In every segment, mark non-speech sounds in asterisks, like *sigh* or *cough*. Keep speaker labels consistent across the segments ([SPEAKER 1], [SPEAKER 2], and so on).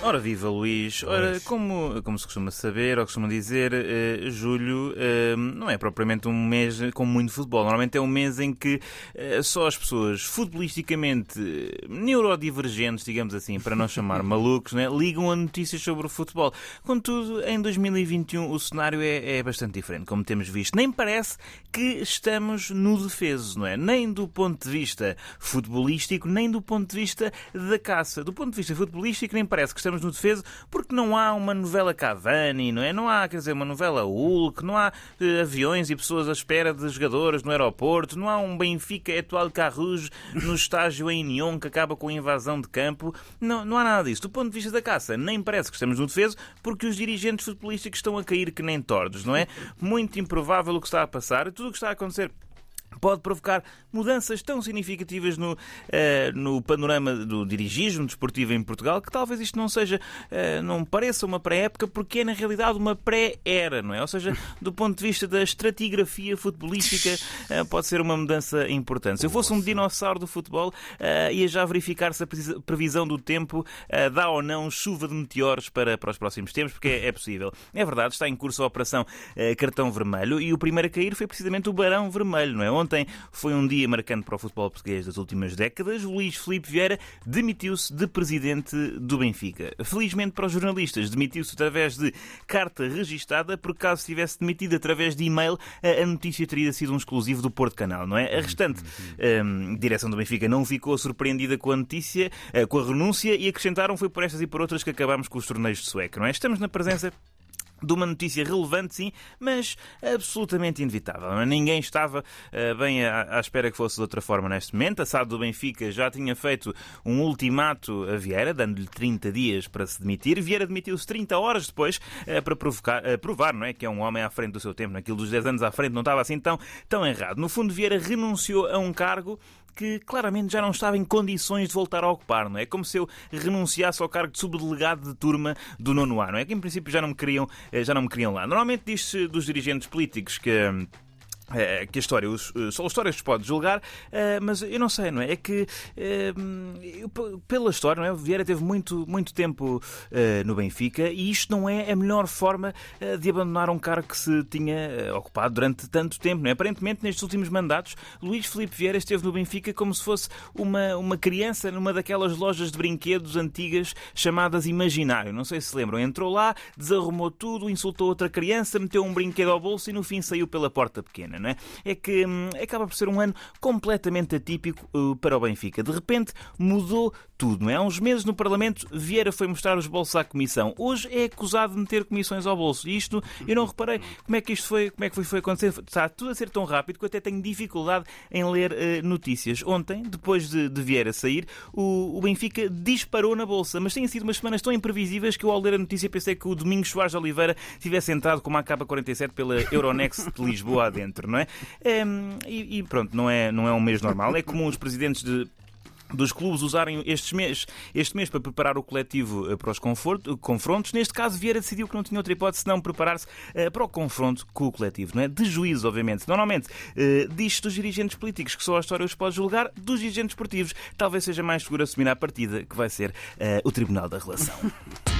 [SPEAKER 1] Ora viva Luís, ora como, como se costuma saber ou costuma dizer, eh, julho eh, não é propriamente um mês com muito futebol. Normalmente é um mês em que eh, só as pessoas futbolisticamente eh, neurodivergentes, digamos assim, para não chamar *laughs* malucos, né, ligam a notícias sobre o futebol. Contudo, em 2021 o cenário é, é bastante diferente, como temos visto. Nem parece que estamos no defeso, não é? Nem do ponto de vista futebolístico, nem do ponto de vista da caça. Do ponto de vista futebolístico, nem parece que estamos no defeso, porque não há uma novela Cavani, não é? Não há, quer dizer, uma novela Hulk, não há eh, aviões e pessoas à espera de jogadores no aeroporto, não há um Benfica Etoile Carrouge no estágio em Nyon que acaba com a invasão de campo. Não, não há nada disso. Do ponto de vista da caça, nem parece que estamos no defeso, porque os dirigentes futebolísticos estão a cair que nem tordos, não é? Muito improvável o que está a passar, tudo o que está a acontecer pode provocar mudanças tão significativas no, eh, no panorama do dirigismo desportivo em Portugal que talvez isto não seja, eh, não pareça uma pré-época porque é na realidade uma pré-era, não é? Ou seja, do ponto de vista da estratigrafia futebolística eh, pode ser uma mudança importante. Se eu fosse um dinossauro do futebol, ia já verificar se a previsão do tempo dá ou não chuva de meteoros para, para os próximos tempos, porque é, é possível. É verdade, está em curso a operação Cartão Vermelho e o primeiro a cair foi precisamente o Barão Vermelho, não é? Ontem foi um dia marcante para o futebol português das últimas décadas. Luís Filipe Vieira demitiu-se de presidente do Benfica. Felizmente para os jornalistas, demitiu-se através de carta registada, porque caso tivesse demitido através de e-mail, a notícia teria sido um exclusivo do Porto Canal, não é? A restante um, direção do Benfica não ficou surpreendida com a notícia, eh, com a renúncia, e acrescentaram foi por estas e por outras que acabámos com os torneios de sueco, não é? Estamos na presença de uma notícia relevante, sim, mas absolutamente inevitável. Ninguém estava uh, bem à, à, espera que fosse de outra forma neste momento. A SAD do Benfica já tinha feito um ultimato a Vieira, dando-lhe 30 dias para se demitir. Vieira demitiu-se 30 horas depois uh, para provocar, uh, provar não é, que é um homem à frente do seu tempo. Naquilo dos 10 anos à frente não estava assim tão, tão errado. No fundo, Vieira renunciou a um cargo que claramente já não estava em condições de voltar a ocupar, não é? é como se eu renunciasse ao cargo de subdelegado de turma do nono ano, é? Que em princípio já não me queriam, já não me queriam lá. Normalmente diz-se dos dirigentes políticos que hum, é, que a história, os, eh, só a história se pode julgar, é, mas eu não sei, não é? É que é, pela história, não é? O Vieira teve muito, muito tempo no Benfica e isto não é a melhor forma de abandonar um cargo que se tinha ocupado durante tanto tempo, não é? Aparentemente, nestes últimos mandatos, Luís Filipe Vieira esteve no Benfica como se fosse uma, uma criança numa daquelas lojas de brinquedos antigas chamadas Imaginário. Não sei se lembram. Entrou lá, desarrumou tudo, insultou outra criança, meteu um brinquedo ao bolso e no fim saiu pela porta pequena não é? É que hum, acaba por ser um ano completamente atípico uh, para o Benfica. De repente mudou tudo, não é? Há uns meses no Parlamento, Vieira foi mostrar os bolsos à Comissão. Hoje é acusado de meter comissões ao bolso. E isto, eu não reparei como é que isto foi, como é que foi, foi acontecer. Está tudo a ser tão rápido que eu até tenho dificuldade em ler uh, notícias. Ontem, depois de, de Vieira sair, o, o, Benfica disparou na Bolsa. Mas têm sido umas semanas tão imprevisíveis que eu, ao ler a notícia, pensei que o Domingos Soares Oliveira tivesse entrado com uma capa 47 pela Euronext de Lisboa adentro, não é? Um, e, e pronto, não é, não é um mês normal. É comum os presidentes de dos clubes usarem estes mês, este mês para preparar o coletivo eh, para os confrontos. Neste caso, Vieira decidiu que não tinha outra hipótese senão preparar-se uh, para o confronto com o coletivo. Não é? De juízo, obviamente. Normalmente, uh, diz dos dirigentes políticos que só a história os pode julgar, dos dirigentes esportivos talvez seja mais seguro assumir a partida, que vai ser o Tribunal da Relação. *laughs*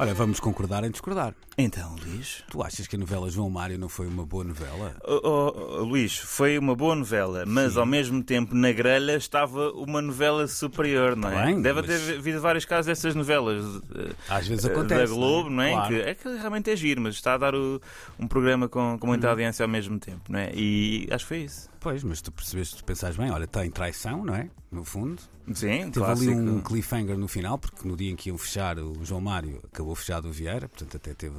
[SPEAKER 2] Olha, vamos concordar em discordar.
[SPEAKER 1] Então, Luís.
[SPEAKER 2] Tu achas que a novela João Mário não foi uma boa novela?
[SPEAKER 1] Oh, oh, oh, Luís, foi uma boa novela, mas Sim. ao mesmo tempo na grelha estava uma novela superior, não é? Bem, Deve mas... ter havido vários casos dessas novelas.
[SPEAKER 2] Eh, Às vezes acontece.
[SPEAKER 1] Da Globo, não é? Claro. Que, é que realmente é giro, mas está a dar o, um programa com, com muita hum. audiência ao mesmo tempo, não é? E acho que foi isso.
[SPEAKER 2] Pois, mas tu percebeste, tu pensas bem, olha, tem traição, não é? No fundo.
[SPEAKER 1] Sim,
[SPEAKER 2] Teve clássico. ali um cliffhanger no final, porque no dia em que iam fechar o João Mário, acabou fechado o Vieira, portanto até teve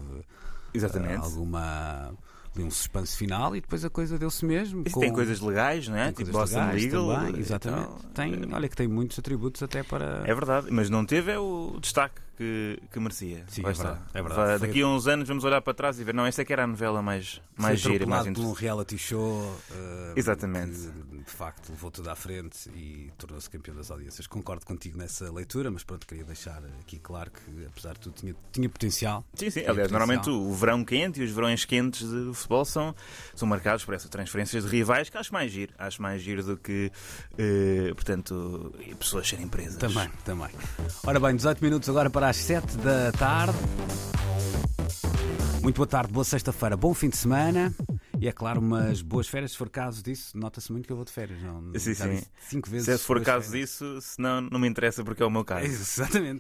[SPEAKER 1] Exatamente.
[SPEAKER 2] Uh, alguma ali um suspense final e depois a coisa deu-se mesmo.
[SPEAKER 1] Com... Tem coisas legais, não é?
[SPEAKER 2] Tem tipo coisas legais legal, também, exatamente. Então, tem, olha que tem muitos atributos até para.
[SPEAKER 1] É verdade, mas não teve é o destaque que, que merecia.
[SPEAKER 2] Sim, é verdade, é verdade.
[SPEAKER 1] Daqui a uns anos vamos olhar para trás e ver, não, esta é que era a novela mais, mais
[SPEAKER 2] Foi
[SPEAKER 1] gira, mais
[SPEAKER 2] por um reality show eh,
[SPEAKER 1] Exatamente.
[SPEAKER 2] que, de facto levou tudo à frente e tornou-se campeão das audiências. Concordo contigo nessa leitura, mas pronto, queria deixar aqui claro que apesar de tudo tinha, tinha potencial.
[SPEAKER 1] Sim, sim. Aliás,
[SPEAKER 2] potencial.
[SPEAKER 1] normalmente o verão quente e os verões quentes do futebol são, são marcados por essas transferências de rivais que acho mais giro. Acho mais giro do que, eh, portanto, pessoas serem presas.
[SPEAKER 2] Também, também. Ora bem, 18 minutos agora para as 7 da tarde. Muito boa tarde, boa sexta-feira, bom fim de semana. E é claro, umas boas férias, se for caso disso, nota-se muito que eu vou de férias. Não,
[SPEAKER 1] Sim,
[SPEAKER 2] já
[SPEAKER 1] sim.
[SPEAKER 2] Cinco vezes.
[SPEAKER 1] Se for caso
[SPEAKER 2] férias.
[SPEAKER 1] disso, senão não me interessa porque é o meu caso. *laughs*
[SPEAKER 2] Exatamente.